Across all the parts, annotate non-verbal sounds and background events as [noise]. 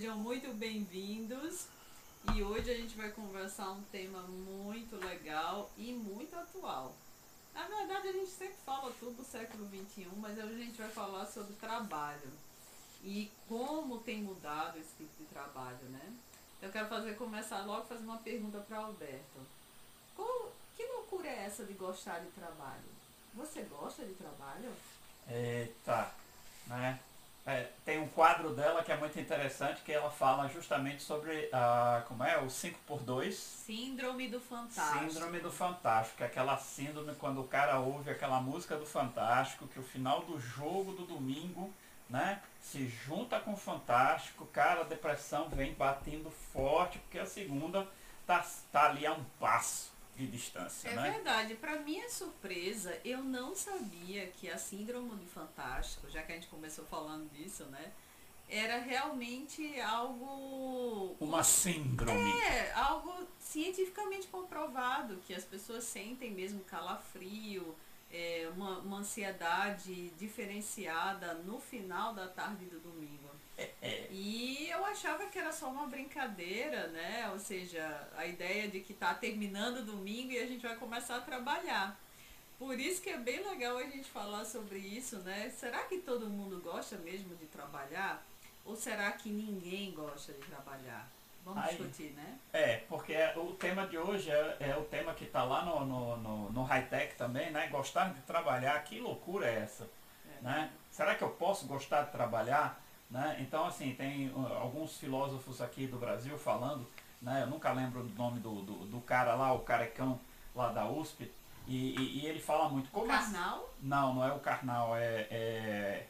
Sejam muito bem-vindos. E hoje a gente vai conversar um tema muito legal e muito atual. Na verdade, a gente sempre fala tudo do século XXI, mas hoje a gente vai falar sobre trabalho e como tem mudado esse tipo de trabalho, né? Eu quero fazer começar logo fazer uma pergunta para Alberto. Qual, que loucura é essa de gostar de trabalho? Você gosta de trabalho? Eita, né? É, tem um quadro dela que é muito interessante, que ela fala justamente sobre a, como é, o 5x2. Síndrome do Fantástico. Síndrome do Fantástico, que é aquela síndrome quando o cara ouve aquela música do Fantástico, que o final do jogo do domingo, né, se junta com o Fantástico, cara, a depressão vem batendo forte, porque a segunda tá, tá ali a um passo de distância, É né? verdade. Para minha surpresa, eu não sabia que a síndrome do fantástico, já que a gente começou falando disso, né? Era realmente algo Uma síndrome. é algo cientificamente comprovado que as pessoas sentem mesmo calafrio, é, uma, uma ansiedade diferenciada no final da tarde do domingo. É, E eu achava que era só uma brincadeira, né? Ou seja, a ideia de que tá terminando o domingo e a gente vai começar a trabalhar. Por isso que é bem legal a gente falar sobre isso, né? Será que todo mundo gosta mesmo de trabalhar? Ou será que ninguém gosta de trabalhar? Vamos Aí. discutir, né? É, porque o tema de hoje é, é o tema que está lá no, no, no, no high-tech também, né? Gostar de trabalhar, que loucura é essa? É. Né? Será que eu posso gostar de trabalhar? Né? Então, assim, tem uh, alguns filósofos aqui do Brasil falando, né? eu nunca lembro o nome do, do, do cara lá, o carecão lá da USP, e, e, e ele fala muito. Como assim? Carnal? Não, não é o Karnal, é, é,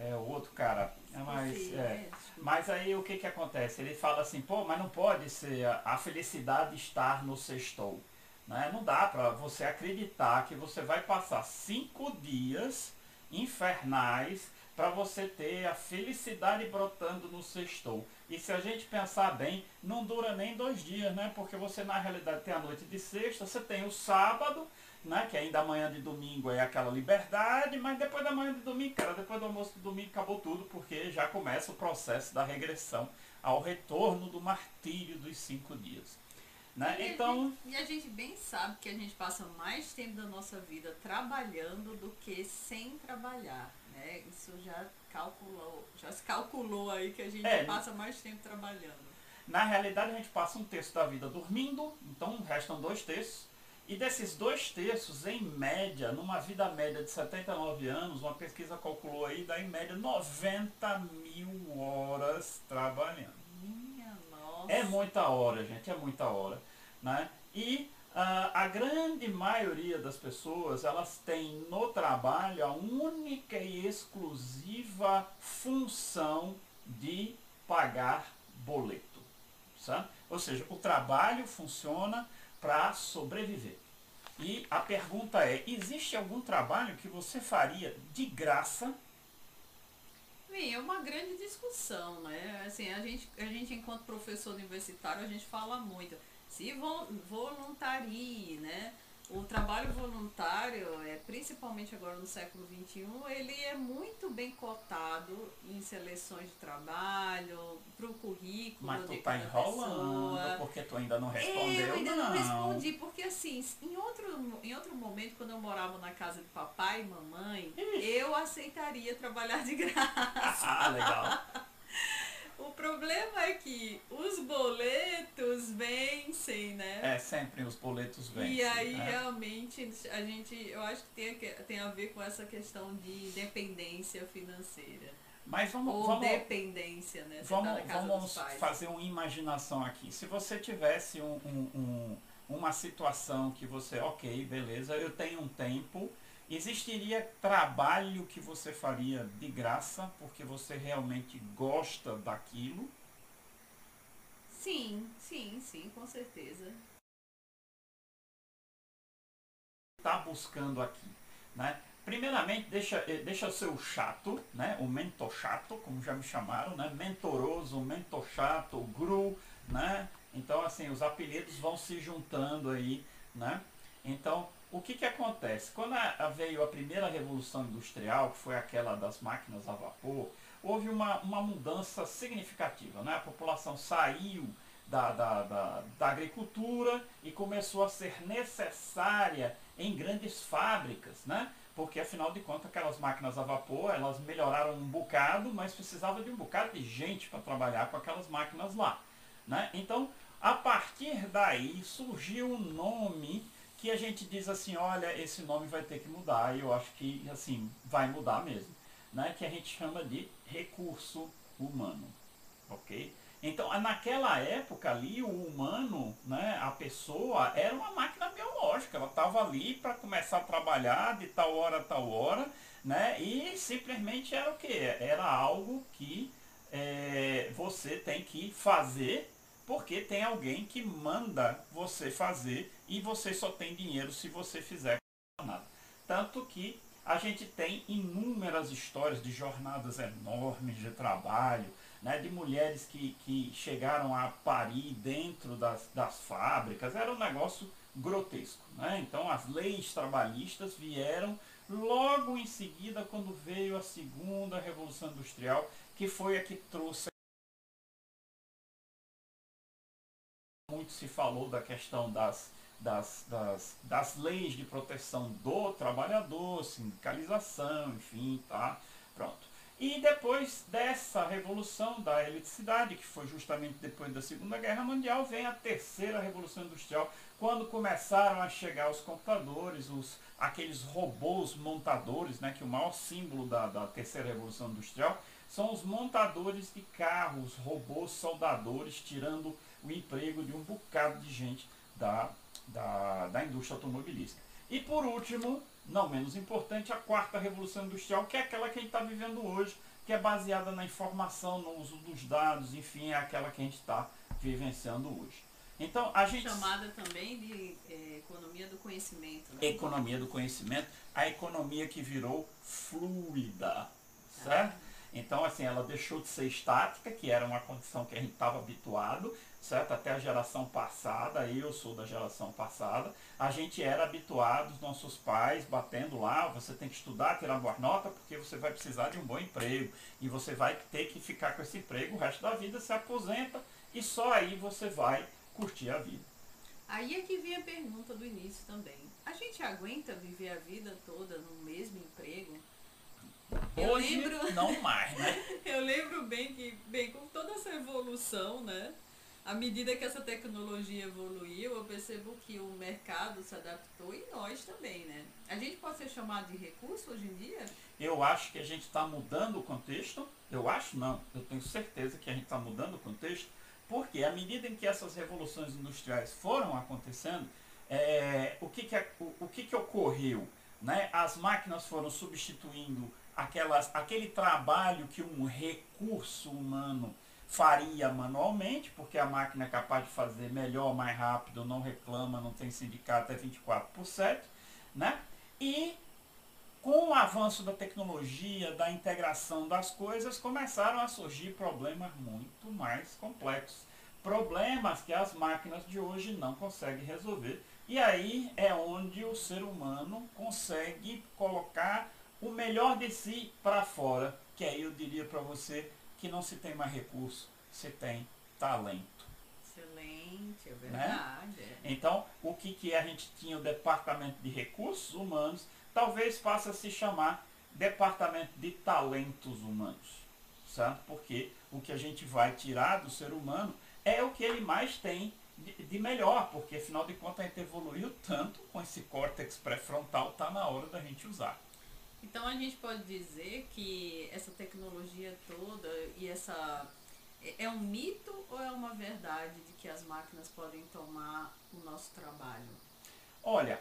é o outro cara. É mais, é. é. Mas aí o que que acontece? Ele fala assim, pô, mas não pode ser a, a felicidade estar no sextou. Né? Não dá para você acreditar que você vai passar cinco dias infernais para você ter a felicidade brotando no sextou. E se a gente pensar bem, não dura nem dois dias, né? Porque você na realidade tem a noite de sexta, você tem o sábado, né? Que ainda amanhã de domingo é aquela liberdade, mas depois da manhã de domingo, cara, depois do almoço de domingo acabou tudo, porque já começa o processo da regressão ao retorno do martírio dos cinco dias. Né? E a Então, gente- e a gente bem sabe que a gente passa mais tempo da nossa vida trabalhando do que sem trabalhar, né? Isso já calculou, já se calculou aí que a gente É. passa mais tempo trabalhando. na realidade, a gente passa um terço da vida dormindo, então restam dois terços. E desses dois terços, em média, numa vida média de 79 anos, uma pesquisa calculou aí, dá em média 90 mil horas trabalhando. É muita hora, gente, é muita hora. Né? E ah, a grande maioria das pessoas, elas têm no trabalho a única e exclusiva função de pagar boleto. Sabe? Ou seja, o trabalho funciona para sobreviver. E a pergunta é, existe algum trabalho que você faria de graça Bem, é uma grande discussão, né? Assim, a gente, a gente enquanto professor universitário, a gente fala muito. Se vol- voluntarie, né? O trabalho voluntário, é, principalmente agora no século XXI, ele é muito bem cotado em seleções de trabalho, para o currículo Mas tu tá cada enrolando, pessoa. porque tu ainda não respondeu, eu ainda não. não respondi, porque assim, em outro, em outro momento, quando eu morava na casa de papai e mamãe, eu aceitaria trabalhar de graça. Ah, legal. [laughs] O problema é que os boletos vencem, né? É, sempre os boletos vêm. e aí né? realmente a gente, eu acho que tem, a tem a ver com essa questão de dependência financeira. Mas vamos, Ou vamos, dependência, né? Você tá vamos, casa vamos dos pais. fazer uma imaginação aqui. Se você tivesse um, um- um- uma situação que você, ok, beleza, eu tenho um tempo, existiria trabalho que você faria de graça, porque você realmente gosta daquilo? Sim, sim, sim, com certeza. está buscando aqui, né? Primeiramente, deixa, eh, deixa eu ser o chato, né? O mentor chato, como já me chamaram, né? Mentoroso, mentor chato, gru, né? Então, assim, os apelidos vão se juntando aí Né? Então, o que, que acontece? Quando a, veio a primeira revolução industrial, que foi aquela das máquinas a vapor, houve uma, uma mudança significativa. Né? A população saiu da, da, da, da agricultura e começou a ser necessária em grandes fábricas, né? porque afinal de contas aquelas máquinas a vapor, elas melhoraram um bocado, mas precisava de um bocado de gente para trabalhar com aquelas máquinas lá. Né? Então, a partir daí surgiu um nome que a gente diz assim, olha, esse nome vai ter que mudar, e eu acho que assim, vai mudar mesmo, né? que a gente chama de recurso humano. ok? Então, naquela época ali, o humano, né, a pessoa, era uma máquina biológica. Ela estava ali para começar a trabalhar de tal hora a tal hora, né, e simplesmente era o que? Era algo que é, você tem que fazer porque tem alguém que manda você fazer e você só tem dinheiro se você fizer nada. Tanto que a gente tem inúmeras histórias de jornadas enormes de trabalho, né, de mulheres que, que chegaram a parir dentro das, das fábricas, era um negócio grotesco. Né? Então as leis trabalhistas vieram logo em seguida quando veio a segunda Revolução Industrial, que foi a que trouxe muito se falou da questão das, das, das, das leis de proteção do trabalhador, sindicalização, enfim, tá? Pronto. E depois dessa revolução da eletricidade, que foi justamente depois da Segunda Guerra Mundial, vem a terceira revolução industrial, quando começaram a chegar os computadores, os, aqueles robôs montadores, né, que o maior símbolo da, da terceira revolução industrial são os montadores de carros, robôs soldadores, tirando o emprego de um bocado de gente da, da, da indústria automobilística. E por último, não menos importante, a quarta revolução industrial, que é aquela que a gente está vivendo hoje, que é baseada na informação, no uso dos dados, enfim, é aquela que a gente está vivenciando hoje. Então, a gente... Chamada também de é, economia do conhecimento. Né? Economia do conhecimento, a economia que virou fluida, certo? Ah. Então, assim, ela deixou de ser estática, que era uma condição que a gente estava habituado, certo? Até a geração passada, eu sou da geração passada, a gente era habituado, os nossos pais batendo lá, você tem que estudar, tirar boas notas, porque você vai precisar de um bom emprego, e você vai ter que ficar com esse emprego o resto da vida, se aposenta, e só aí você vai curtir a vida. Aí é que vem a pergunta do início também. A gente aguenta viver a vida toda no mesmo emprego? Hoje, lembro, não mais, né? [laughs] eu lembro bem que, bem, com toda essa evolução, né? À medida que essa tecnologia evoluiu, eu percebo que o mercado se adaptou e nós também, né? A gente pode ser chamado de recurso hoje em dia? Eu acho que a gente está mudando o contexto. Eu acho não, eu tenho certeza que a gente está mudando o contexto, porque à medida em que essas revoluções industriais foram acontecendo, é, o, que, que, o, o que, que ocorreu? Né? As máquinas foram substituindo aquelas, aquele trabalho que um recurso humano faria manualmente, porque a máquina é capaz de fazer melhor, mais rápido, não reclama, não tem sindicato, é 24 por 7, né? E com o avanço da tecnologia, da integração das coisas, começaram a surgir problemas muito mais complexos. Problemas que as máquinas de hoje não conseguem resolver. E aí é onde o ser humano consegue colocar o melhor de si para fora, que aí eu diria para você que não se tem mais recurso, se tem talento. Excelente, é né? verdade. Né? Então, o que, que a gente tinha o Departamento de Recursos Humanos, talvez passe a se chamar Departamento de Talentos Humanos. Certo? Porque o que a gente vai tirar do ser humano é o que ele mais tem de, de melhor, porque afinal de contas a gente evoluiu tanto com esse córtex pré-frontal, está na hora da gente usar. Então a gente pode dizer que essa tecnologia toda e essa é, é um mito ou é uma verdade de que as máquinas podem tomar o nosso trabalho? Olha,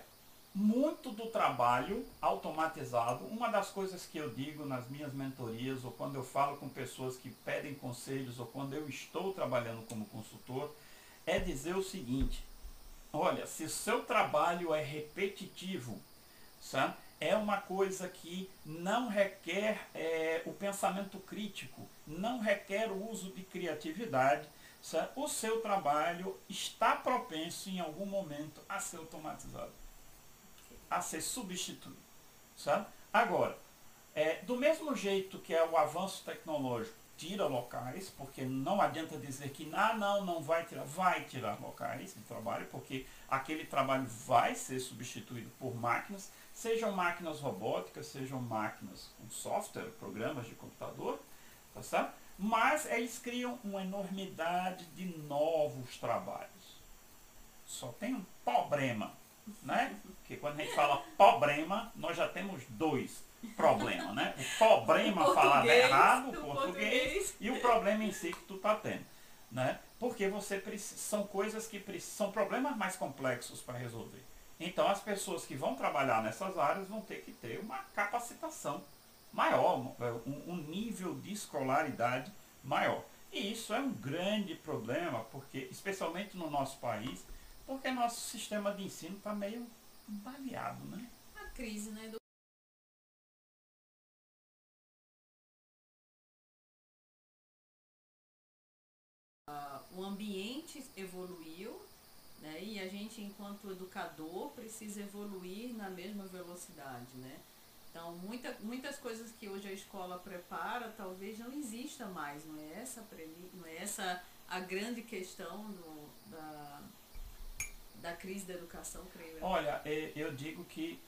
muito do trabalho automatizado, uma das coisas que eu digo nas minhas mentorias ou quando eu falo com pessoas que pedem conselhos ou quando eu estou trabalhando como consultor, é dizer o seguinte: olha, se o seu trabalho é repetitivo, sabe? É uma coisa que não requer é, o pensamento crítico, não requer o uso de criatividade, o seu trabalho está propenso em algum momento a ser automatizado, a ser substituído. Certo? Agora, é, do mesmo jeito que é o avanço tecnológico tira locais, porque não adianta dizer que ah, não, não vai tirar, vai tirar locais de trabalho, porque aquele trabalho vai ser substituído por máquinas, sejam máquinas robóticas, sejam máquinas com software, programas de computador, tá certo? Mas eles criam uma enormidade de novos trabalhos. Só tem um problema, né? Porque quando a gente fala problema, nós já temos dois problema, né? O problema falado errado, o português, português, e o problema em si que tu tá tendo, né? Porque você precisa, são coisas que são problemas mais complexos para resolver. Então as pessoas que vão trabalhar nessas áreas vão ter que ter uma capacitação maior, um, um nível de escolaridade maior. E isso é um grande problema, porque, especialmente no nosso país, porque nosso sistema de ensino está meio baleado, né? A crise, né? Do o ambiente evoluiu, né? E a gente, enquanto educador, precisa evoluir na mesma velocidade, né? Então, muita, muitas coisas que hoje a escola prepara talvez não exista mais, não é essa, não é essa a grande questão do, da, da crise da educação, creio eu. Olha, eu digo que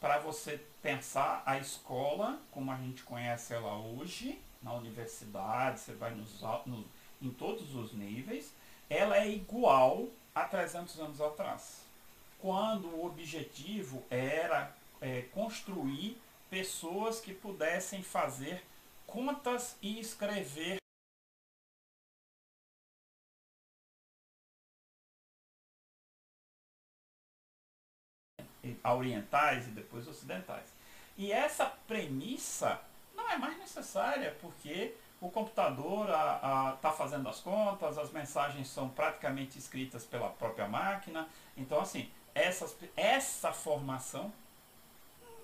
para você pensar a escola como a gente conhece ela hoje, na universidade, você vai nos, nos em todos os níveis, ela é igual a 300 anos atrás, quando o objetivo era é, construir pessoas que pudessem fazer contas e escrever orientais e depois ocidentais. E essa premissa não é mais necessária, porque o computador está fazendo as contas, as mensagens são praticamente escritas pela própria máquina. Então, assim, essas, essa formação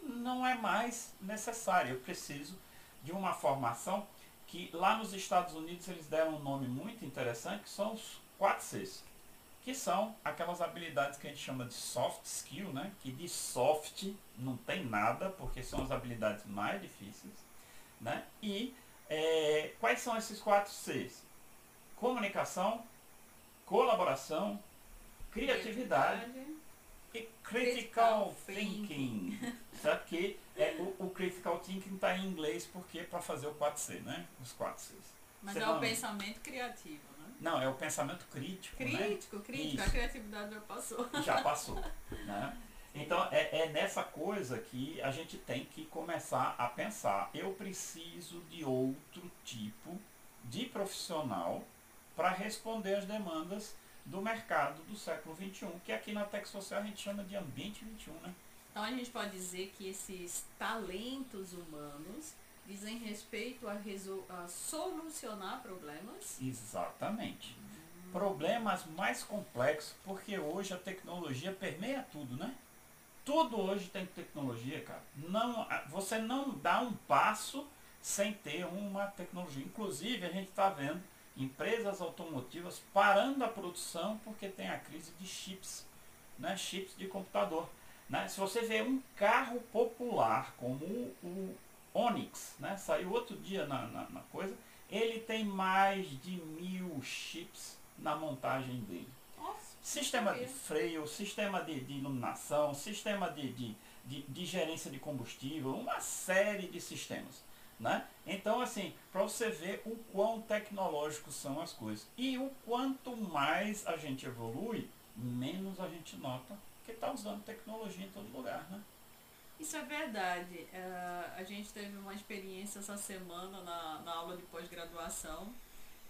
não é mais necessária. Eu preciso de uma formação que lá nos Estados Unidos eles deram um nome muito interessante, que são os 4 Cs, que são aquelas habilidades que a gente chama de soft skill, né? que de soft não tem nada, porque são as habilidades mais difíceis. Né? E é, quais são esses quatro Cs? Comunicação, colaboração, criatividade, criatividade. e critical, critical thinking. Sabe que [laughs] é, o, o, critical thinking está em inglês porque para fazer o 4C, né? Os 4 Cs. Mas Você é não... o pensamento criativo, né? Não, é o pensamento crítico. Crítico, né? crítico. Isso. A criatividade já passou. Já passou. né? [laughs] Então é, é, nessa coisa que a gente tem que começar a pensar. Eu preciso de outro tipo de profissional para responder às demandas do mercado do século XXI, que aqui na Tech Social a gente chama de ambiente 21, né? Então a gente pode dizer que esses talentos humanos dizem respeito a, a solucionar problemas? Exatamente. Hum. Problemas mais complexos, porque hoje a tecnologia permeia tudo, né? Tudo hoje tem tecnologia, cara. Não, você não dá um passo sem ter uma tecnologia. Inclusive, a gente está vendo empresas automotivas parando a produção porque tem a crise de chips, né? chips de computador. Né? Se você vê um carro popular como o, o Onix, né? saiu outro dia na, na, na coisa, ele tem mais de mil chips na montagem dele sistema de freio, sistema de, de iluminação, sistema de, de, de, de, gerência de combustível, uma série de sistemas. Né? Então, assim, para você ver o quão tecnológicos são as coisas. E o quanto mais a gente evolui, menos a gente nota que está usando tecnologia em todo lugar. Né? Isso é verdade. Uh, a gente teve uma experiência essa semana na, na aula de pós-graduação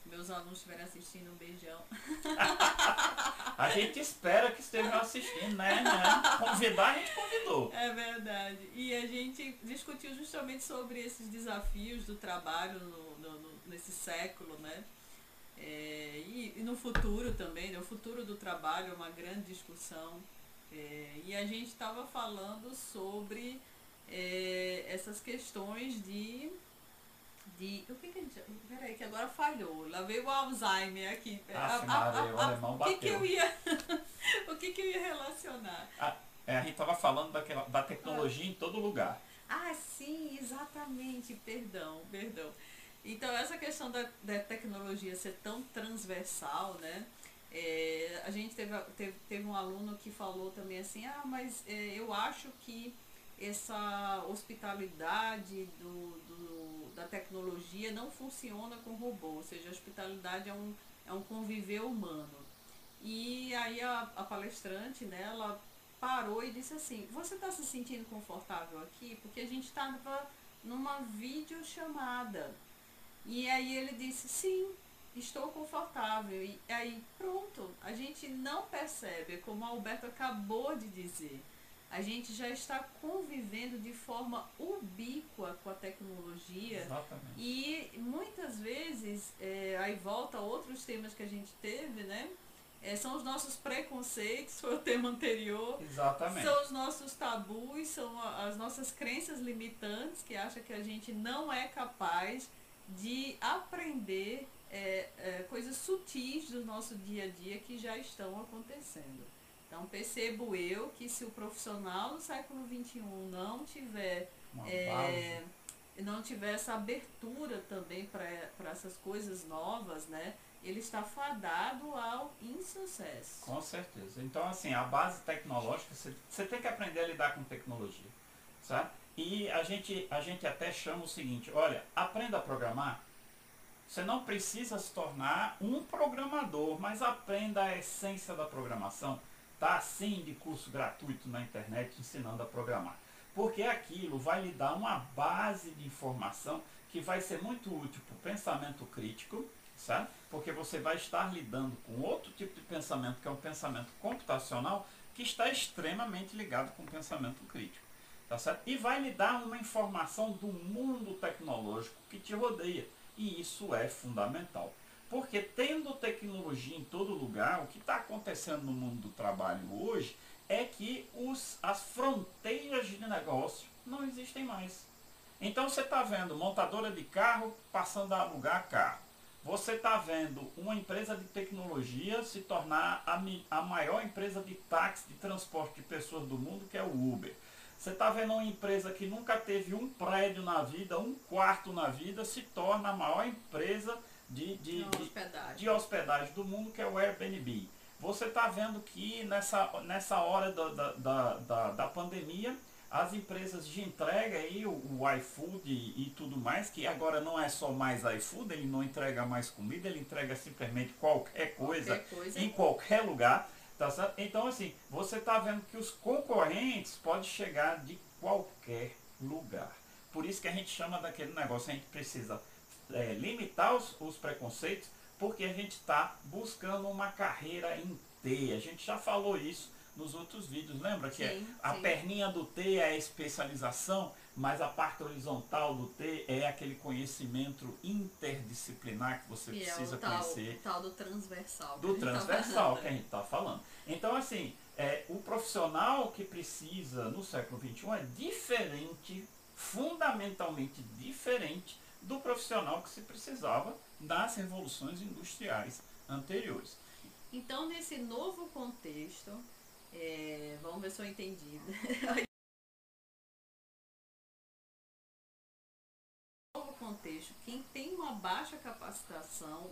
meus alunos estiverem assistindo, um beijão. [laughs] a gente espera que estejam assistindo, né? né? Convidar, a gente convidou. É verdade. E a gente discutiu justamente sobre esses desafios do trabalho no, no, no nesse século, né? É, e, e, no futuro também, né? o futuro do trabalho é uma grande discussão. É, e a gente estava falando sobre é, essas questões de de. O que que a gente. Peraí, que agora falhou. Lá veio o Alzheimer aqui. Ah, o alemão O que, que eu ia. [laughs] o que, que eu ia relacionar? Ah, é, a gente estava falando daquela, da tecnologia em todo lugar. Ah, sim, exatamente. Perdão, perdão. Então, essa questão da, da tecnologia ser tão transversal, né? É, a gente teve, teve, teve um aluno que falou também assim, ah, mas é, eu acho que essa hospitalidade do, da tecnologia não funciona com robô, ou seja, a hospitalidade é um, é um conviver humano. E aí a, a palestrante, né, ela parou e disse assim, você está se sentindo confortável aqui? Porque a gente estava numa videochamada. E aí ele disse, sim, estou confortável. E aí pronto, a gente não percebe, como a Alberto acabou de dizer. A gente já está convivendo de forma ubíqua com a tecnologia. Exatamente. E muitas vezes, é, aí volta a outros temas que a gente teve, né? É, são os nossos preconceitos, [laughs] foi o tema anterior. Exatamente. São os nossos tabus, são as nossas crenças limitantes que acham que a gente não é capaz de aprender é, é, coisas sutis do nosso dia a dia que já estão acontecendo. Então percebo eu que se o profissional do século XXI não tiver é, não tiver essa abertura também para essas coisas novas, né? Ele está fadado ao insucesso. Com certeza. Então, assim, a base tecnológica, você, você tem que aprender a lidar com tecnologia, sabe? E a gente, a gente até chama o seguinte, olha, aprenda a programar. Você não precisa se tornar um programador, mas aprenda a essência da programação. Tá assim de curso gratuito na internet ensinando a programar. Porque aquilo vai lhe dar uma base de informação que vai ser muito útil para o pensamento crítico, sabe? Porque você vai estar lidando com outro tipo de pensamento, que é um pensamento computacional, que está extremamente ligado com o pensamento crítico. Tá certo? E vai lhe dar uma informação do mundo tecnológico que te rodeia. E isso é fundamental. Porque tendo tecnologia em todo lugar, o que está acontecendo no mundo do trabalho hoje é que os, as fronteiras de negócio não existem mais. Então você está vendo montadora de carro passando a alugar carro. Você está vendo uma empresa de tecnologia se tornar a, a maior empresa de táxi de transporte de pessoas do mundo, que é o Uber. Você está vendo uma empresa que nunca teve um prédio na vida, um quarto na vida, se torna a maior empresa de, de, de, hospedagem. de hospedagem do mundo, que é o Airbnb. Você está vendo que nessa, nessa hora da, da, da, da, da pandemia, as empresas de entrega aí, o, o iFood e, e tudo mais, que agora não é só mais iFood, ele não entrega mais comida, ele entrega simplesmente qualquer coisa Qualquer coisa. em qualquer lugar. Tá certo? Então, assim, você está vendo que os concorrentes podem chegar de qualquer lugar. Por isso que a gente chama daquele negócio, a gente precisa é, limitar os, os preconceitos, porque a gente está buscando uma carreira em T. A gente já falou isso nos outros vídeos, lembra que é Sim, a sim. perninha do T é a especialização, mas a parte horizontal do T é aquele conhecimento interdisciplinar que você Que é precisa o tal, conhecer tal do transversal. que do gente tá transversal falando, que a gente está falando. Então, assim, é, o profissional que precisa no século XXI é diferente, fundamentalmente diferente do profissional que se precisava nas revoluções industriais anteriores. Então, nesse novo contexto, é, vamos ver se eu entendi. [laughs] novo contexto, quem tem uma baixa capacitação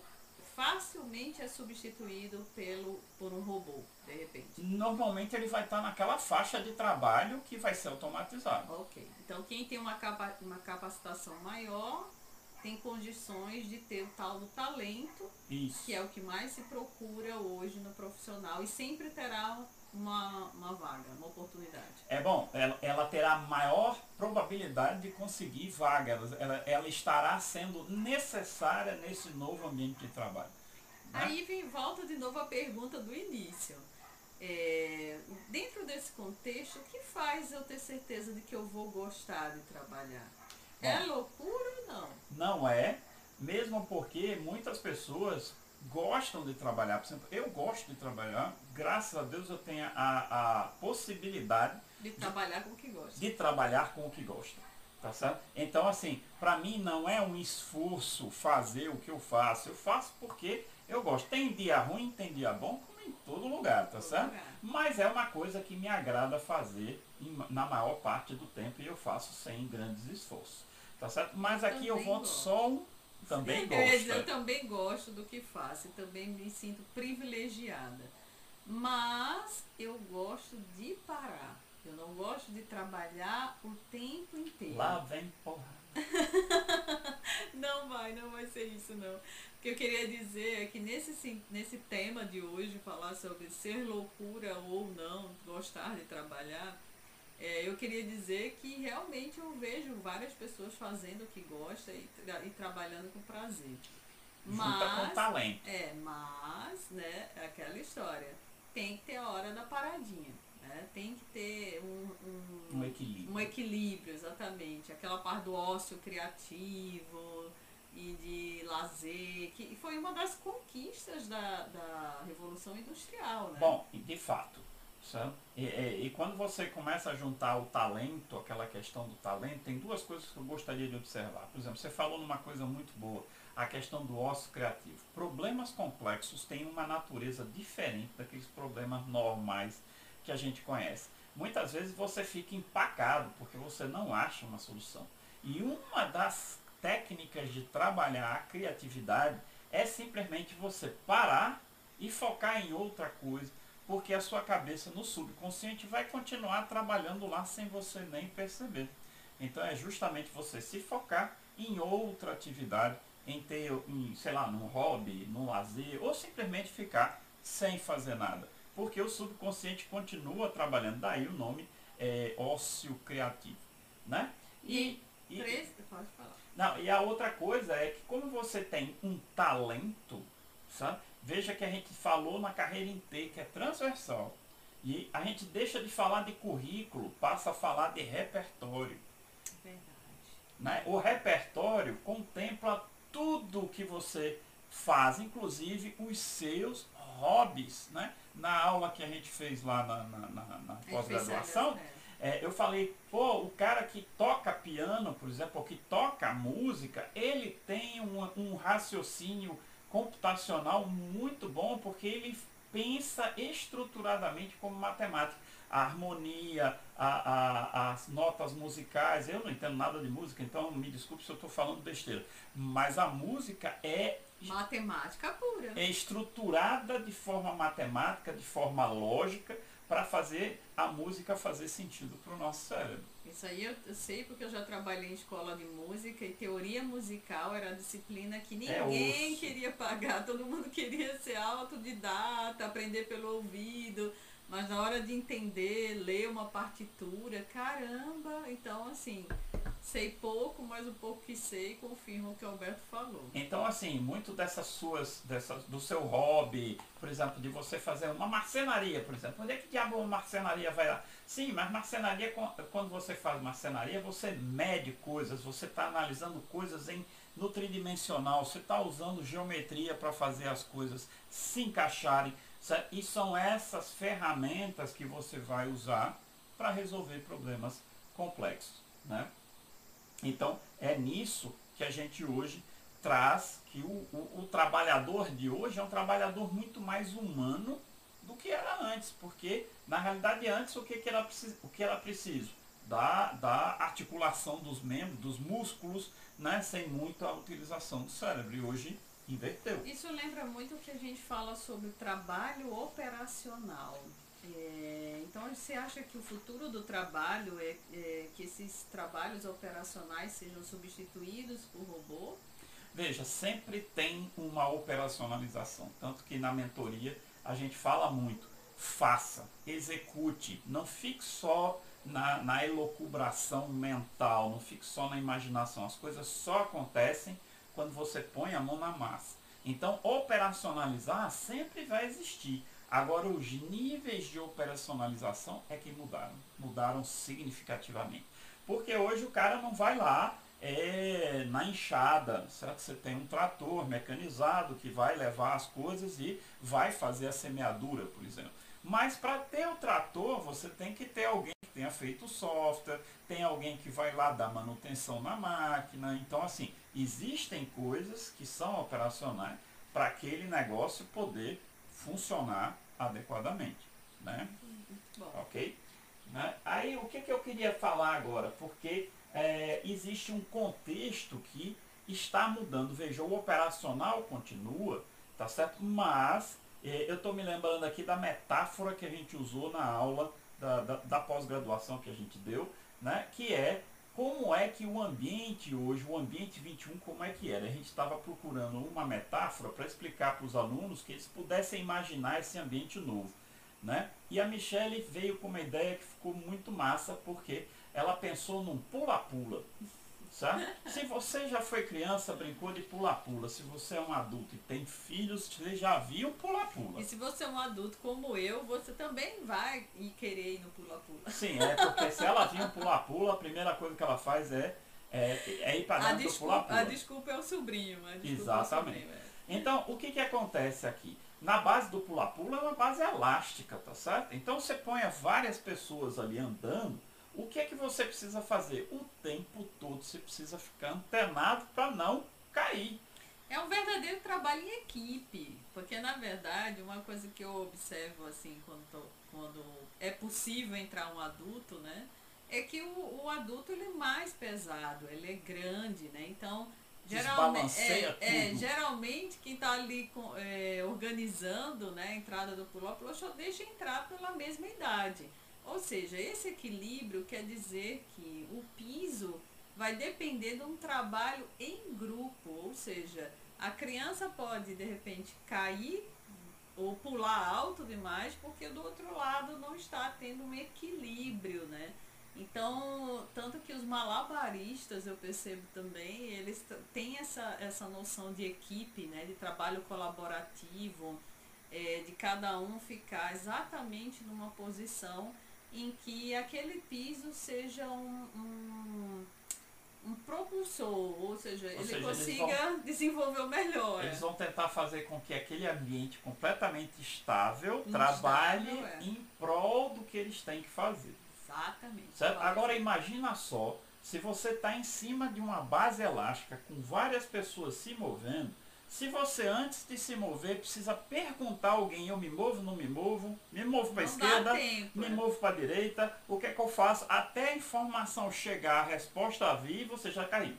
facilmente é substituído pelo, por um robô, de repente. Normalmente ele vai estar naquela faixa de trabalho que vai ser automatizado. Ok. Então, quem tem uma, capa, uma capacitação maior tem condições de ter o tal do talento Isso. que é o que mais se procura hoje no profissional e sempre terá uma, uma vaga, uma oportunidade. É bom, ela, ela terá maior probabilidade de conseguir vaga, ela, ela, estará sendo necessária nesse novo ambiente de trabalho. né? Aí vem, volta de novo a pergunta do início. É, dentro desse contexto, o que faz eu ter certeza de que eu vou gostar de trabalhar? É loucura ou não? Não é, mesmo porque muitas pessoas gostam de trabalhar. Por exemplo, eu gosto de trabalhar, graças a Deus eu tenho a, a possibilidade De trabalhar com o que gosta. de trabalhar com o que gosta. Tá certo? Então, assim, para mim não é um esforço fazer o que eu faço. Eu faço porque eu gosto. Tem dia ruim, tem dia bom, como em todo lugar, tá todo certo? Lugar. Mas é uma coisa que me agrada fazer na maior parte do tempo e eu faço sem grandes esforços. Tá certo? Mas aqui eu, eu volto gosto. só um também gosto. Eu, eu também gosto do que faço e também me sinto privilegiada. Mas eu gosto de parar. Eu não gosto de trabalhar o tempo inteiro. Lá vem porra. [laughs] não vai, não vai ser isso não. O que eu queria dizer é que nesse, nesse tema de hoje, falar sobre ser loucura ou não, gostar de trabalhar, é, eu queria dizer que realmente eu vejo várias pessoas fazendo o que gosta e, e trabalhando com prazer. Junta mas, com talento. É, mas, né, aquela história. Tem que ter a hora da paradinha. Né? Tem que ter um, um, um equilíbrio. Um equilíbrio, exatamente. Aquela parte do ócio criativo e de lazer, que foi uma das conquistas da, da Revolução Industrial. Né? Bom, de fato e, e, e, quando você começa a juntar o talento, aquela questão do talento, tem duas coisas que eu gostaria de observar. Por exemplo, você falou numa coisa muito boa, a questão do ócio criativo. Problemas complexos têm uma natureza diferente daqueles problemas normais que a gente conhece. Muitas vezes você fica empacado porque você não acha uma solução. E uma das técnicas de trabalhar a criatividade é simplesmente você parar e focar em outra coisa porque a sua cabeça no subconsciente vai continuar trabalhando lá sem você nem perceber. Então é justamente você se focar em outra atividade, em ter, em, sei lá, num hobby, num lazer, ou simplesmente ficar sem fazer nada. Porque o subconsciente continua trabalhando, daí o nome é ócio criativo. Né? E, e, falar. Não, e a outra coisa é que como você tem um talento, sabe? Veja que a gente falou na carreira inteira, que é transversal. E a gente deixa de falar de currículo, passa a falar de repertório. Verdade. Né? O repertório contempla tudo que você faz, inclusive os seus hobbies. Né? Na aula que a gente fez lá na, na, na, na pós-graduação, é, eu falei, pô, o cara que toca piano, por exemplo, ou que toca música, ele tem um, um raciocínio computacional muito bom porque ele pensa estruturadamente como matemática. A harmonia, a, a, as notas musicais, eu não entendo nada de música, então me desculpe se eu estou falando besteira. Mas a música é matemática pura. É estruturada de forma matemática, de forma lógica, para fazer a música fazer sentido para o nosso cérebro. Isso aí eu, eu, sei porque eu já trabalhei em escola de música e teoria musical era a disciplina que é ninguém é queria pagar, todo mundo queria ser autodidata, aprender pelo ouvido, mas na hora de entender, ler uma partitura, caramba, então assim, sei pouco, mas o pouco que sei confirma o que o Alberto falou. Então, assim, muito dessas suas, dessas, do seu hobby, por exemplo, de você fazer uma marcenaria, por exemplo. Onde é que diabo uma marcenaria vai lá? Sim, mas marcenaria, quando você faz marcenaria, você mede coisas, você está analisando coisas em no tridimensional, você está usando geometria para fazer as coisas se encaixarem. E são essas ferramentas que você vai usar para resolver problemas complexos. Né? Então, é nisso que a gente hoje traz que o, o, o, trabalhador de hoje é um trabalhador muito mais humano do que era antes, porque na realidade antes o que, que, era, o que era preciso? Da, da articulação dos membros, dos músculos, né, sem muita utilização do cérebro. E hoje inverteu. Isso lembra muito o que a gente fala sobre trabalho operacional. É, então você acha que o futuro do trabalho é, é, que esses trabalhos operacionais sejam substituídos por robô? Veja, sempre tem uma operacionalização, tanto que na mentoria a gente fala muito, faça, execute, não fique só na, na elocubração mental, não fique só na imaginação, as coisas só acontecem quando você põe a mão na massa. Então, operacionalizar sempre vai existir. Agora, os níveis de operacionalização é que mudaram, mudaram significativamente. Porque hoje o cara não vai lá é, na enxada, certo? Você tem um trator mecanizado que vai levar as coisas e vai fazer a semeadura, por exemplo. Mas para ter o trator, você tem que ter alguém que tenha feito o software, tem alguém que vai lá dar manutenção na máquina. Então, assim, existem coisas que são operacionais para aquele negócio poder funcionar adequadamente. Né? Bom. Ok? Né? Aí, o que, que eu queria falar agora? Porque é, existe um contexto que está mudando. Veja, o operacional continua, tá certo? Mas é, eu estou me lembrando aqui da metáfora que a gente usou na aula da, da, da pós-graduação que a gente deu, né? que é como é que o ambiente hoje, o ambiente 21, como é que era? A gente estava procurando uma metáfora para explicar para os alunos que eles pudessem imaginar esse ambiente novo. Né? E a Michelle veio com uma ideia que ficou muito massa, porque ela pensou num pula-pula. Sabe? Se você já foi criança, brincou de pula-pula. Se você é um adulto e tem filhos, você já viu pula-pula. E se você é um adulto como eu, você também vai e querer ir no pula-pula. Sim, é porque se ela viu um pula-pula, a primeira coisa que ela faz é, é, é ir para dentro do desculpa, pula-pula. a desculpa é o sobrinho. Exatamente. É o sobrinho, é. Então, o que, que acontece aqui? Na base do pula-pula é uma base elástica, tá certo? Então você põe várias pessoas ali andando, o que é que você precisa fazer? O tempo todo você precisa ficar antenado para não cair. É um verdadeiro trabalho em equipe, porque na verdade uma coisa que eu observo assim quando, tô- quando é possível entrar um adulto, né, é que o, o adulto ele é mais pesado, ele é grande, né, então geralmente, é, é, geralmente quem está ali com- é, organizando né, a entrada do só deixa entrar pela mesma idade. Ou seja, esse equilíbrio quer dizer que o piso vai depender de um trabalho em grupo, ou seja, a criança pode de repente cair ou pular alto demais porque do outro lado não está tendo um equilíbrio, né? Então, tanto que os malabaristas, eu percebo também, eles têm essa, essa noção de equipe, né? De trabalho colaborativo, eh, de cada um ficar exatamente numa posição em que aquele piso seja um, um, um propulsor, ou seja, ele seja, consiga desenvolver o melhor. Eles vão tentar fazer com que aquele ambiente completamente estável trabalhe é. em prol do que eles têm que fazer. Exatamente. Certo? Agora imagina só, se você está em cima de uma base elástica com várias pessoas se movendo, se você antes de se mover precisa perguntar a alguém, eu me movo, não me movo, me movo para a esquerda, me é. movo para a direita, o que é que eu faço? Até a informação chegar, a resposta vir, você já caiu.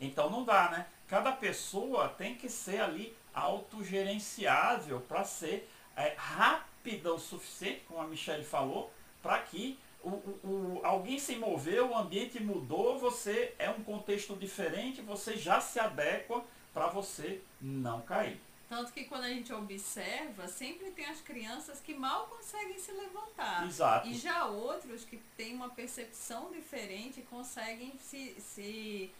Então não dá, né? Cada pessoa tem que ser ali autogerenciável para ser é, rápida o suficiente, como a Michelle falou, para que o, o- o- alguém se moveu, o ambiente mudou, você é um contexto diferente, você já se adequa para você não cair. Tanto que quando a gente observa, sempre tem as crianças que mal conseguem se levantar. Exato. E já outros que têm uma percepção diferente conseguem se. se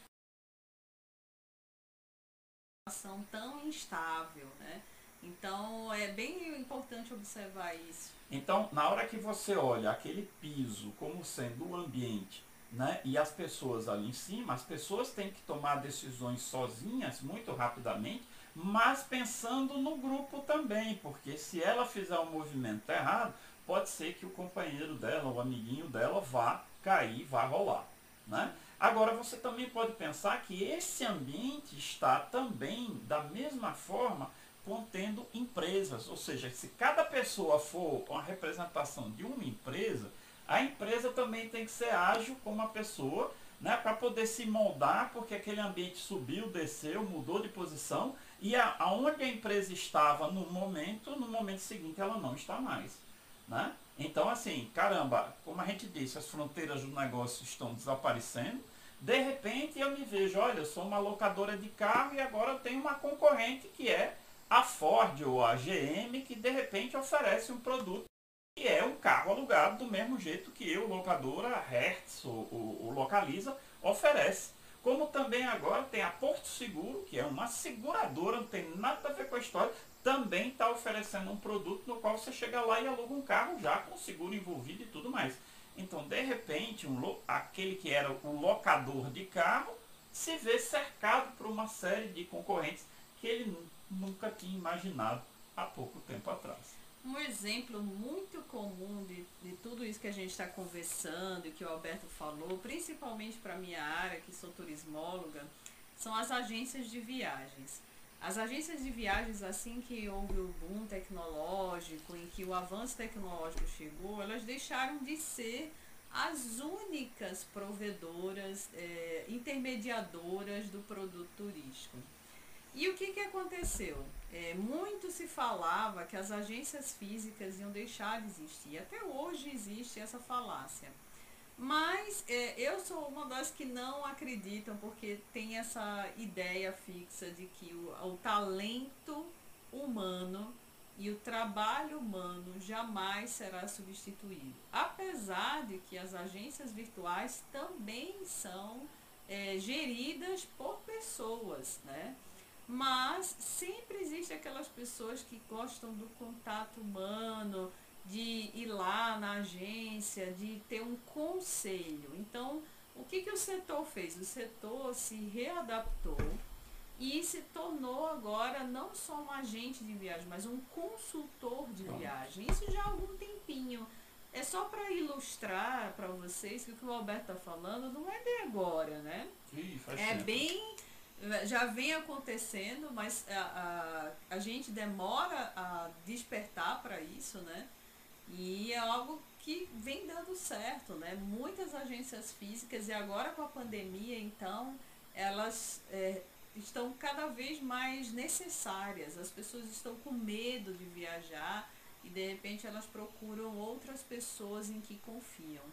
situação tão instável, né? Então é bem importante observar isso. Então, na hora que você olha aquele piso como sendo o ambiente, né, e as pessoas ali em cima, as pessoas têm que tomar decisões sozinhas muito rapidamente, mas pensando no grupo também, porque se ela fizer um movimento errado, pode ser que o companheiro dela, o amiguinho dela vá cair, vá rolar, né? Agora você também pode pensar que esse ambiente está também da mesma forma contendo empresas, ou seja, se cada pessoa for uma representação de uma empresa, a empresa também tem que ser ágil como a pessoa, né, para poder se moldar, porque aquele ambiente subiu, desceu, mudou de posição, e a, aonde a empresa estava no momento, no momento seguinte ela não está mais. Né? Então, assim, caramba, como a gente disse, as fronteiras do negócio estão desaparecendo. De repente eu me vejo, olha, eu sou uma locadora de carro e agora eu tenho uma concorrente que é a Ford ou a GM, que de repente oferece um produto que é um carro alugado do mesmo jeito que eu, locadora Hertz ou, ou- ou Localiza, oferece. Como também agora tem a Porto Seguro, que é uma seguradora, não tem nada a ver com a história, também está oferecendo um produto no qual você chega lá e aluga um carro já com seguro envolvido e tudo mais. Então, de repente, um aquele que era o locador de carro se vê cercado por uma série de concorrentes que ele nu- nunca tinha imaginado há pouco tempo atrás. Um exemplo muito comum de, de tudo isso que a gente está conversando e que o Alberto falou, principalmente para a minha área, que sou turismóloga, são as agências de viagens. As agências de viagens, assim que houve o boom tecnológico, em que o avanço tecnológico chegou, elas deixaram de ser as únicas provedoras, é, intermediadoras do produto turístico. E o que, que aconteceu? É, muito se falava que as agências físicas iam deixar de existir. Até hoje existe essa falácia. Mas é, eu sou uma das que não acreditam, porque tem essa ideia fixa de que o, o talento humano e o trabalho humano jamais será substituído. Apesar de que as agências virtuais também são é, geridas por pessoas, né? Mas sempre existe aquelas pessoas que gostam do contato humano, de ir lá na agência, de ter um conselho. Então, o que, que o setor fez? O setor se readaptou e se tornou agora não só um agente de viagem, mas um consultor de viagem. Isso já há algum tempinho. É só para ilustrar para vocês que o que o Alberto está falando não é de agora, né? Ih, é tempo. bem. Já vem acontecendo, mas a, a, a gente demora a despertar para isso, né? E é algo que vem dando certo, né? Muitas agências físicas, e agora com a pandemia, então, elas é, estão cada vez mais necessárias. As pessoas estão com medo de viajar e de repente elas procuram outras pessoas em que confiam.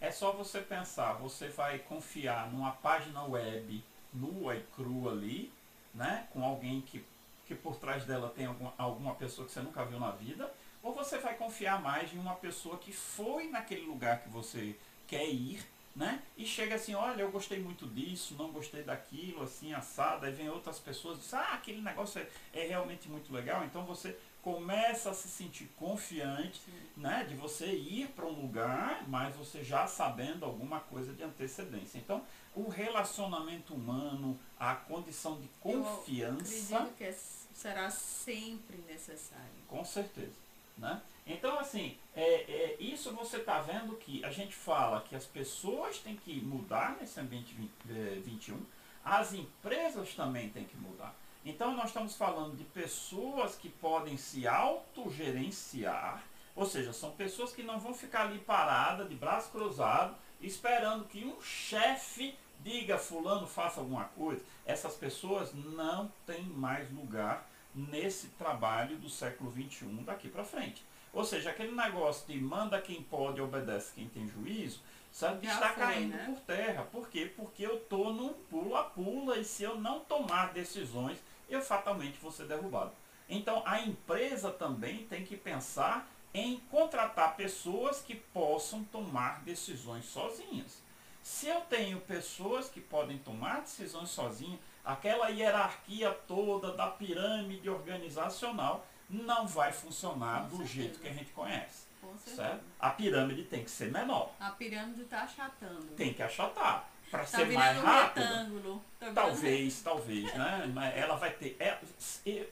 É só você pensar, você vai confiar numa página web nua e crua ali, né? Com alguém que, que por trás dela tem alguma, alguma pessoa que você nunca viu na vida, ou você vai confiar mais em uma pessoa que foi naquele lugar que você quer ir, né? E chega assim, olha, eu gostei muito disso, não gostei daquilo, assim, assado, aí vem outras pessoas e diz, ah, aquele negócio é, é realmente muito legal, então você começa a se sentir confiante, né, de você ir para um lugar, mas você já sabendo alguma coisa de antecedência. Então, o relacionamento humano, a condição de confiança. Eu acredito que é, será sempre necessário. Com certeza. Né? Então, assim, é, é, isso você está vendo que a gente fala que as pessoas têm que mudar nesse ambiente 20, é, 21, as empresas também têm que mudar. Então, nós estamos falando de pessoas que podem se autogerenciar, ou seja, são pessoas que não vão ficar ali paradas, de braço cruzado, esperando que um chefe diga fulano faça alguma coisa. Essas pessoas não têm mais lugar nesse trabalho do século XXI daqui para frente. Ou seja, aquele negócio de manda quem pode, obedece quem tem juízo, sabe, está foi, caindo né? por terra. Por quê? Porque eu estou num pula-pula e se eu não tomar decisões, eu fatalmente vou ser derrubado. Então a empresa também tem que pensar em contratar pessoas que possam tomar decisões sozinhas. Se eu tenho pessoas que podem tomar decisões sozinhas, aquela hierarquia toda da pirâmide organizacional não vai funcionar Com do certeza. jeito que a gente conhece. Certo? A pirâmide tem que ser menor. A pirâmide está achatando. Tem que achatar. Para tá ser mais rápido. Retângulo. Tá talvez, talvez, né? Ela vai ter. É,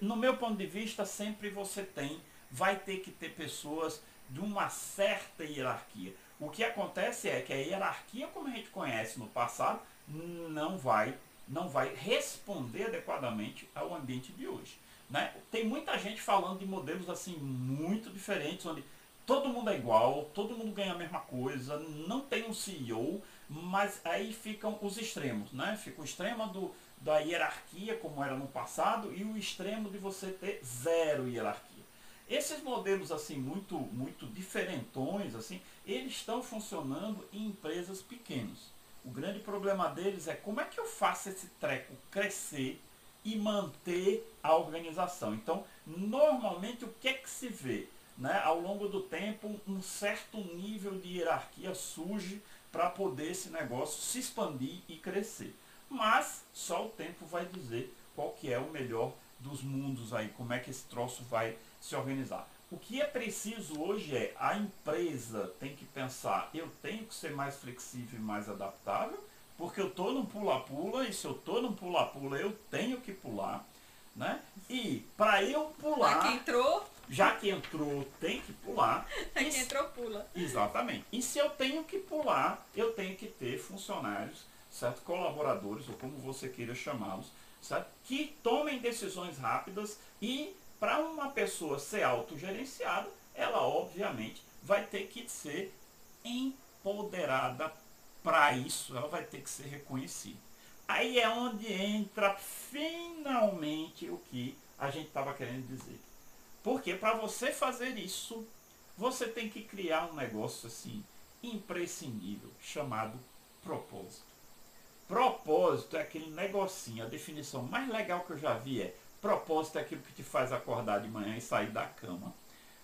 no meu ponto de vista, sempre você tem, vai ter que ter pessoas de uma certa hierarquia. O que acontece é que a hierarquia, como a gente conhece no passado, não vai não vai responder adequadamente ao ambiente de hoje. Né? Tem muita gente falando de modelos assim muito diferentes, onde todo mundo é igual, todo mundo ganha a mesma coisa, não tem um CEO, mas aí ficam os extremos, né? Fica o extremo do, da hierarquia, como era no passado, e o extremo de você ter zero hierarquia. Esses modelos assim muito muito diferentões assim, eles estão funcionando em empresas pequenas. O grande problema deles é como é que eu faço esse treco crescer e manter a organização. Então, normalmente o que é que se vê? Né? Ao longo do tempo, um certo nível de hierarquia surge para poder esse negócio se expandir e crescer. Mas só o tempo vai dizer qual que é o melhor dos mundos aí, como é que esse troço vai se organizar. O que é preciso hoje é a empresa tem que pensar, eu tenho que ser mais flexível e mais adaptável, porque eu estou num pula-pula, e se eu estou num pula-pula, eu tenho que pular. Né? E para eu pular. Para quem entrou, Já que entrou, tem que pular. [laughs] Já que entrou, pula. Exatamente. E se eu tenho que pular, eu tenho que ter funcionários, certo? Colaboradores, ou como você queira chamá-los, certo? Que tomem decisões rápidas e para uma pessoa ser autogerenciada, ela obviamente vai ter que ser empoderada para isso, ela vai ter que ser reconhecida. Aí é onde entra finalmente o que a gente estava querendo dizer. Porque para você fazer isso, você tem que criar um negócio assim imprescindível, chamado propósito. Propósito é aquele negocinho, a definição mais legal que eu já vi é propósito é aquilo que te faz acordar de manhã e sair da cama.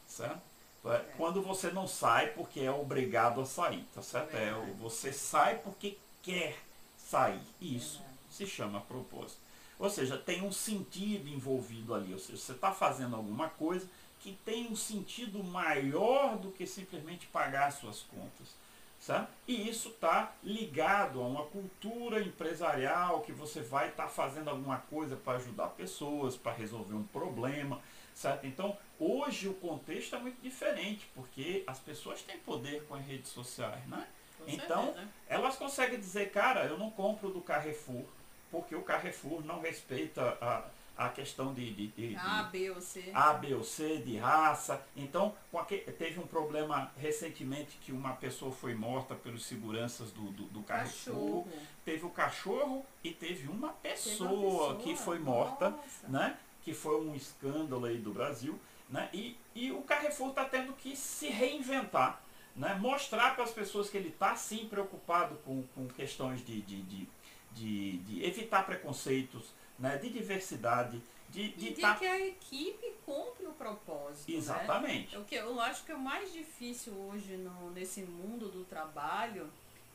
Certo? É, quando você não sai porque é obrigado a sair, tá certo? É, você sai porque quer sair. Isso se chama propósito. Ou seja, tem um sentido envolvido ali. Ou seja, você está fazendo alguma coisa que tem um sentido maior do que simplesmente pagar suas contas. Certo? E isso está ligado a uma cultura empresarial que você vai estar tá fazendo alguma coisa para ajudar pessoas, para resolver um problema. Certo? Então, hoje o contexto é muito diferente, porque as pessoas têm poder com as redes sociais. Né? então, elas conseguem dizer, cara, eu não compro do Carrefour, porque o Carrefour não respeita a, a questão de, de, de, A, B ou C. A, B ou C, de raça. Então, teve um problema recentemente que uma pessoa foi morta pelos seguranças do, do, do Carrefour. Cachorro. Teve o cachorro e teve uma pessoa, uma pessoa. que foi morta, Nossa. né? Que foi um escândalo aí do Brasil. Né? E, e o Carrefour está tendo que se reinventar. Né? Mostrar para as pessoas que ele está sim preocupado com, com questões de, de, de de, de evitar preconceitos, né, de diversidade, de, de, de tá... que a equipe cumpre o propósito. Né? Exatamente. Né? O que eu acho que é o mais difícil hoje no, nesse mundo do trabalho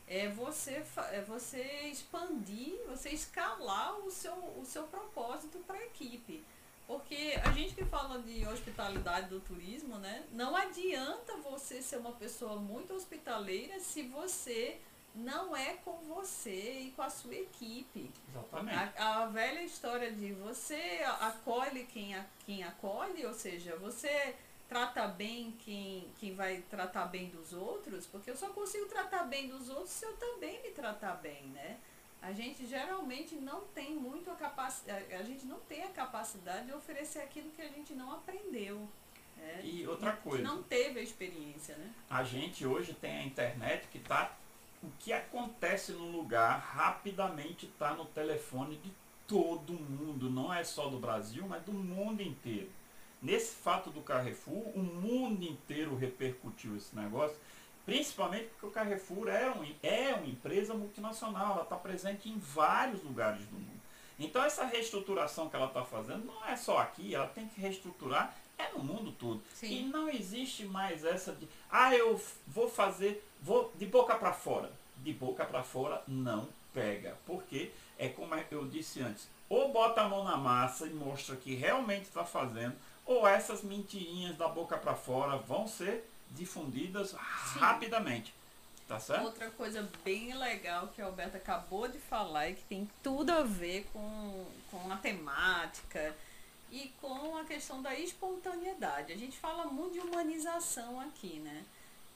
é você, é você expandir, você escalar o seu, o seu propósito para a equipe. Porque a gente que fala de hospitalidade do turismo, né? Não adianta você ser uma pessoa muito hospitaleira se você não é com você e com a sua equipe. Exatamente. A, a velha história de você acolhe quem, quem acolhe, ou seja, você trata bem quem, quem vai tratar bem dos outros, porque eu só consigo tratar bem dos outros se eu também me tratar bem, né? A gente geralmente não tem muito a capacidade, a gente não tem a capacidade de oferecer aquilo que a gente não aprendeu. Né? E outra coisa. Não teve a experiência, né? A gente hoje tem a internet que está o que acontece no lugar rapidamente está no telefone de todo mundo, não é só do Brasil, mas do mundo inteiro. Nesse fato do Carrefour, o mundo inteiro repercutiu esse negócio, principalmente porque o Carrefour é, um, é uma empresa multinacional, ela está presente em vários lugares do mundo. Então essa reestruturação que ela está fazendo não é só aqui, ela tem que reestruturar é no mundo todo. Sim. E não existe mais essa de, ah, eu vou fazer, vou de boca para fora. De boca para fora não pega. Porque é como eu disse antes, ou bota a mão na massa e mostra que realmente está fazendo, ou essas mentirinhas da boca para fora vão ser difundidas Sim. rapidamente. Tá certo? Outra coisa bem legal que a Alberta acabou de falar e que tem tudo a ver com, com a temática e com a questão da espontaneidade. A gente fala muito de humanização aqui, né?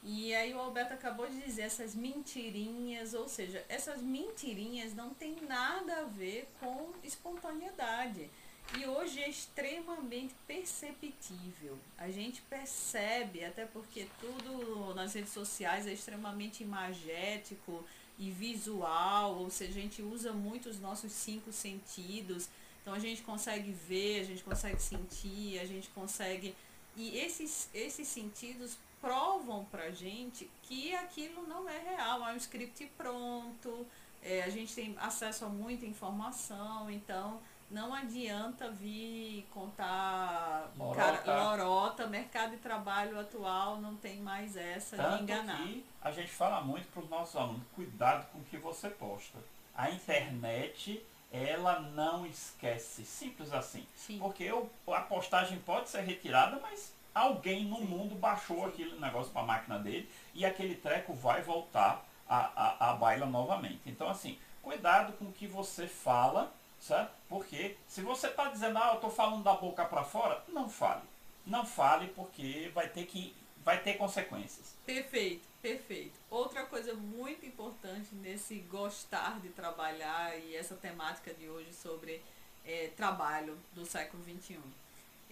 E aí o Alberto acabou de dizer essas mentirinhas, ou seja, essas mentirinhas não tem nada a ver com espontaneidade. E hoje é extremamente perceptível. A gente percebe, até porque tudo nas redes sociais é extremamente imagético e visual, ou seja, a gente usa muito os nossos cinco sentidos. Então a gente consegue ver, a gente consegue sentir, a gente consegue. E esses, esses sentidos provam pra gente que aquilo não é real, é um script pronto, é, a gente tem acesso a muita informação, então não adianta vir contar lorota. Cara, lorota, mercado de trabalho atual não tem mais essa Tanto de enganar. Que a gente fala muito para os nossos alunos, cuidado com o que você posta. A internet ela não esquece. Simples assim. Sim. Porque eu, a postagem pode ser retirada, mas alguém no mundo baixou aquele negócio para a máquina dele e aquele treco vai voltar a, a, a baila novamente. Então, assim, cuidado com o que você fala, certo? Porque se você está dizendo, ah, eu estou falando da boca para fora, não fale. não fale porque vai ter que vai ter consequências. Perfeito, perfeito. Outra coisa muito importante nesse gostar de trabalhar e essa temática de hoje sobre é, trabalho do século XXI.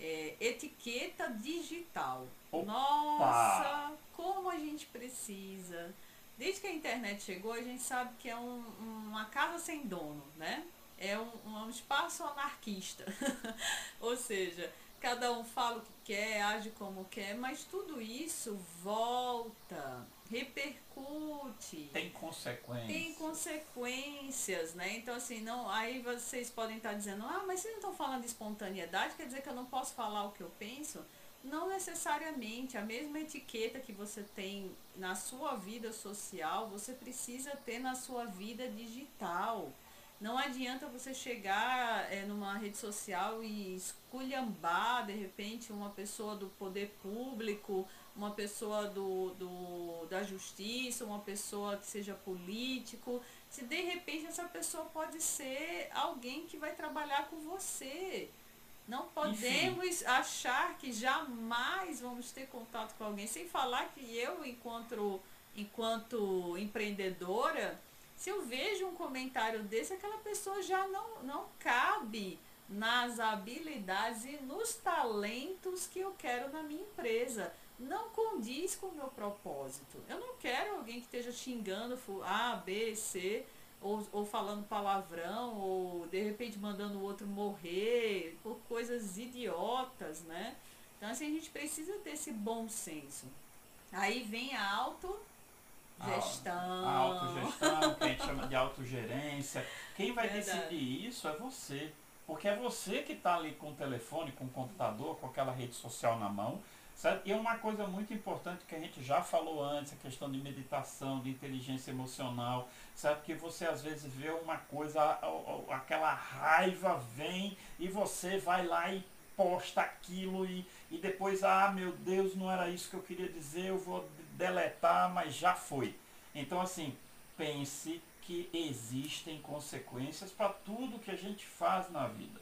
É, etiqueta digital. Opa! Nossa, como a gente precisa. Desde que a internet chegou, a gente sabe que é um, uma casa sem dono, né? É um, um espaço anarquista. [laughs] Ou seja, cada um fala o que quer, age como quer, mas tudo isso volta, repercute. Tem consequências. Tem consequências, né? Então assim, não, aí vocês podem estar dizendo, ah, mas vocês não estão falando de espontaneidade, quer dizer que eu não posso falar o que eu penso? Não necessariamente. A mesma etiqueta que você tem na sua vida social, você precisa ter na sua vida digital. Não adianta você chegar é, numa rede social e esculhambar, de repente, uma pessoa do poder público, uma pessoa do, do, da justiça, uma pessoa que seja político. Se de repente essa pessoa pode ser alguém que vai trabalhar com você. Não podemos Enfim. achar que jamais vamos ter contato com alguém. Sem falar que eu, enquanto, enquanto empreendedora, se eu vejo um comentário desse, aquela pessoa já não, não cabe nas habilidades e nos talentos que eu quero na minha empresa. Não condiz com o meu propósito. Eu não quero alguém que esteja xingando A, B, C, ou, ou falando palavrão, ou de repente mandando o outro morrer por coisas idiotas, né? Então assim, a gente precisa ter esse bom senso. Aí vem a auto Gestão. A, autogestão, que a gente chama de autogerência. Quem vai Verdade. decidir isso é você. Porque é você que está ali com o telefone, com o computador, com aquela rede social na mão. Certo? E é uma coisa muito importante que a gente já falou antes, a questão de meditação, de inteligência emocional, certo? Que você às vezes vê uma coisa, aquela raiva vem e você vai lá e posta aquilo e, e depois, ah meu Deus, não era isso que eu queria dizer, eu vou deletar, mas já foi. Então, assim, pense que existem consequências para tudo que a gente faz na vida.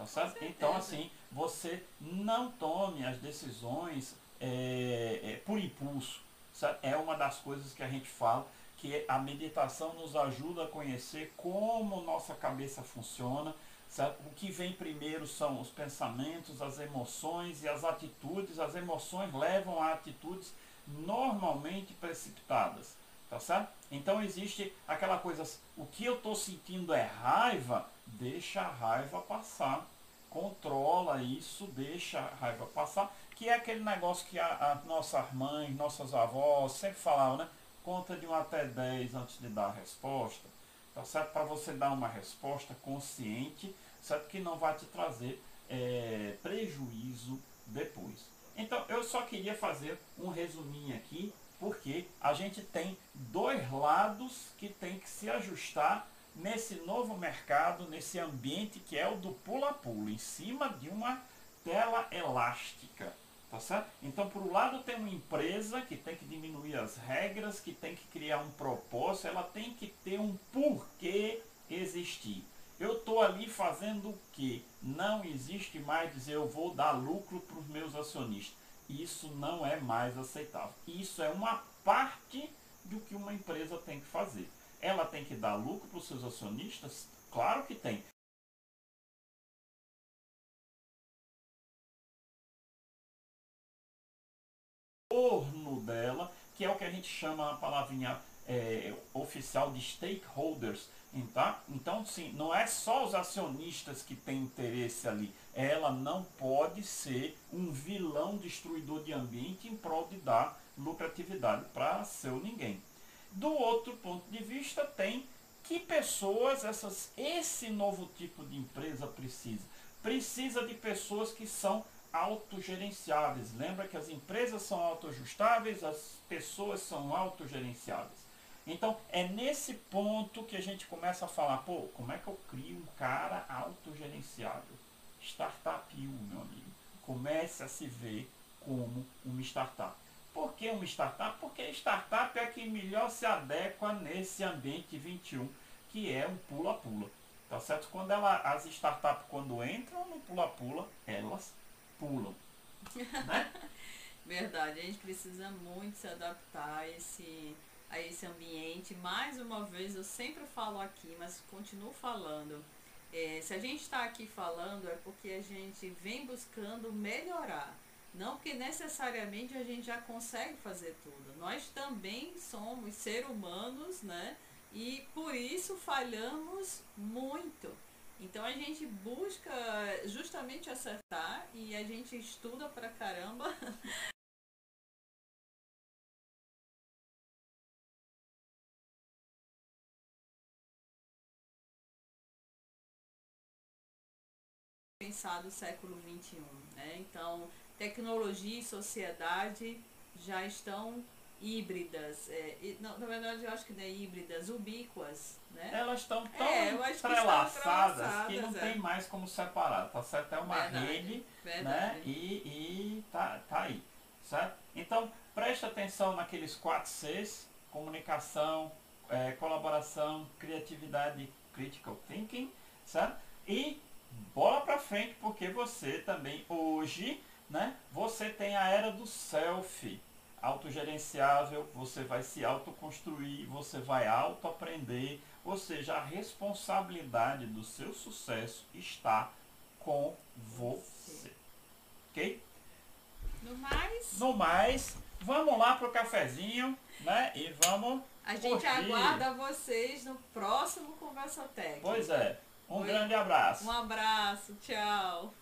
Tá certo? Então, assim, você não tome as decisões é, é, por impulso. Certo? É uma das coisas que a gente fala, que a meditação nos ajuda a conhecer como nossa cabeça funciona. Certo? O que vem primeiro são os pensamentos, as emoções e as atitudes. As emoções levam a atitudes normalmente precipitadas. Tá certo? Então existe aquela coisa, o que eu estou sentindo é raiva, deixa a raiva passar. Controla isso, deixa a raiva passar, que é aquele negócio que a, a nossas mães, nossas avós sempre falavam, né? Conta de 1 até 10 antes de dar a resposta. Tá certo? Para você dar uma resposta consciente, certo? Que não vai te trazer é, prejuízo depois. Então, eu só queria fazer um resuminho aqui, porque a gente tem dois lados que tem que se ajustar nesse novo mercado, nesse ambiente que é o do pula-pula, em cima de uma tela elástica. Tá certo? Então, por um lado, tem uma empresa que tem que diminuir as regras, que tem que criar um propósito, ela tem que ter um porquê existir. Eu estou ali fazendo o que? Não existe mais dizer eu vou dar lucro para os meus acionistas. Isso não é mais aceitável. Isso é uma parte do que uma empresa tem que fazer. Ela tem que dar lucro para os seus acionistas? Claro que tem. torno dela, que é o que a gente chama a palavrinha é, oficial de stakeholders, Tá? Então, sim, não é só os acionistas que têm interesse ali. Ela não pode ser um vilão destruidor de ambiente em prol de dar lucratividade para seu ninguém. Do outro ponto de vista, tem que pessoas essas, esse novo tipo de empresa precisa. Precisa de pessoas que são autogerenciáveis. Lembra que as empresas são autoajustáveis, as pessoas são autogerenciáveis. Então, é nesse ponto que a gente começa a falar, pô, como é que eu crio um cara autogerenciável? Startup U, meu amigo. Comece a se ver como uma startup. Por que uma startup? Porque startup é a que melhor se adequa nesse ambiente 21, que é um pula-pula. Tá certo? Quando ela, as startups, quando entram no pula-pula, elas pulam. [laughs] Né? Verdade, a gente precisa muito se adaptar a esse, a esse ambiente. Mais uma vez, eu sempre falo aqui, mas continuo falando. É, se a gente está aqui falando é porque a gente vem buscando melhorar. Não que necessariamente a gente já consegue fazer tudo. Nós também somos seres humanos, né? E por isso falhamos muito. Então a gente busca justamente acertar e a gente estuda pra caramba [laughs] pensar do século XXI. Né? Então, tecnologia e sociedade já estão híbridas. É, e, não, na verdade, eu acho que não é híbridas, ubíquas. Né? Elas estão tão é, entrelaçadas que, que, não é. tem mais como separar. Tá certo? É uma verdade, rede verdade. Né? e, e tá, tá aí. Certo? Então, preste atenção naqueles quatro Cs, comunicação, é, colaboração, criatividade, critical thinking, certo? E bola para frente, porque você também hoje, né, você tem a era do self, autogerenciável, você vai se autoconstruir, você vai autoaprender, ou seja, a responsabilidade do seu sucesso está com você. OK? No mais, no mais, vamos lá pro cafezinho, né? E vamos A gente curtir. aguarda vocês no próximo Conversa Técnica. Pois é. Um grande abraço. Um abraço, tchau.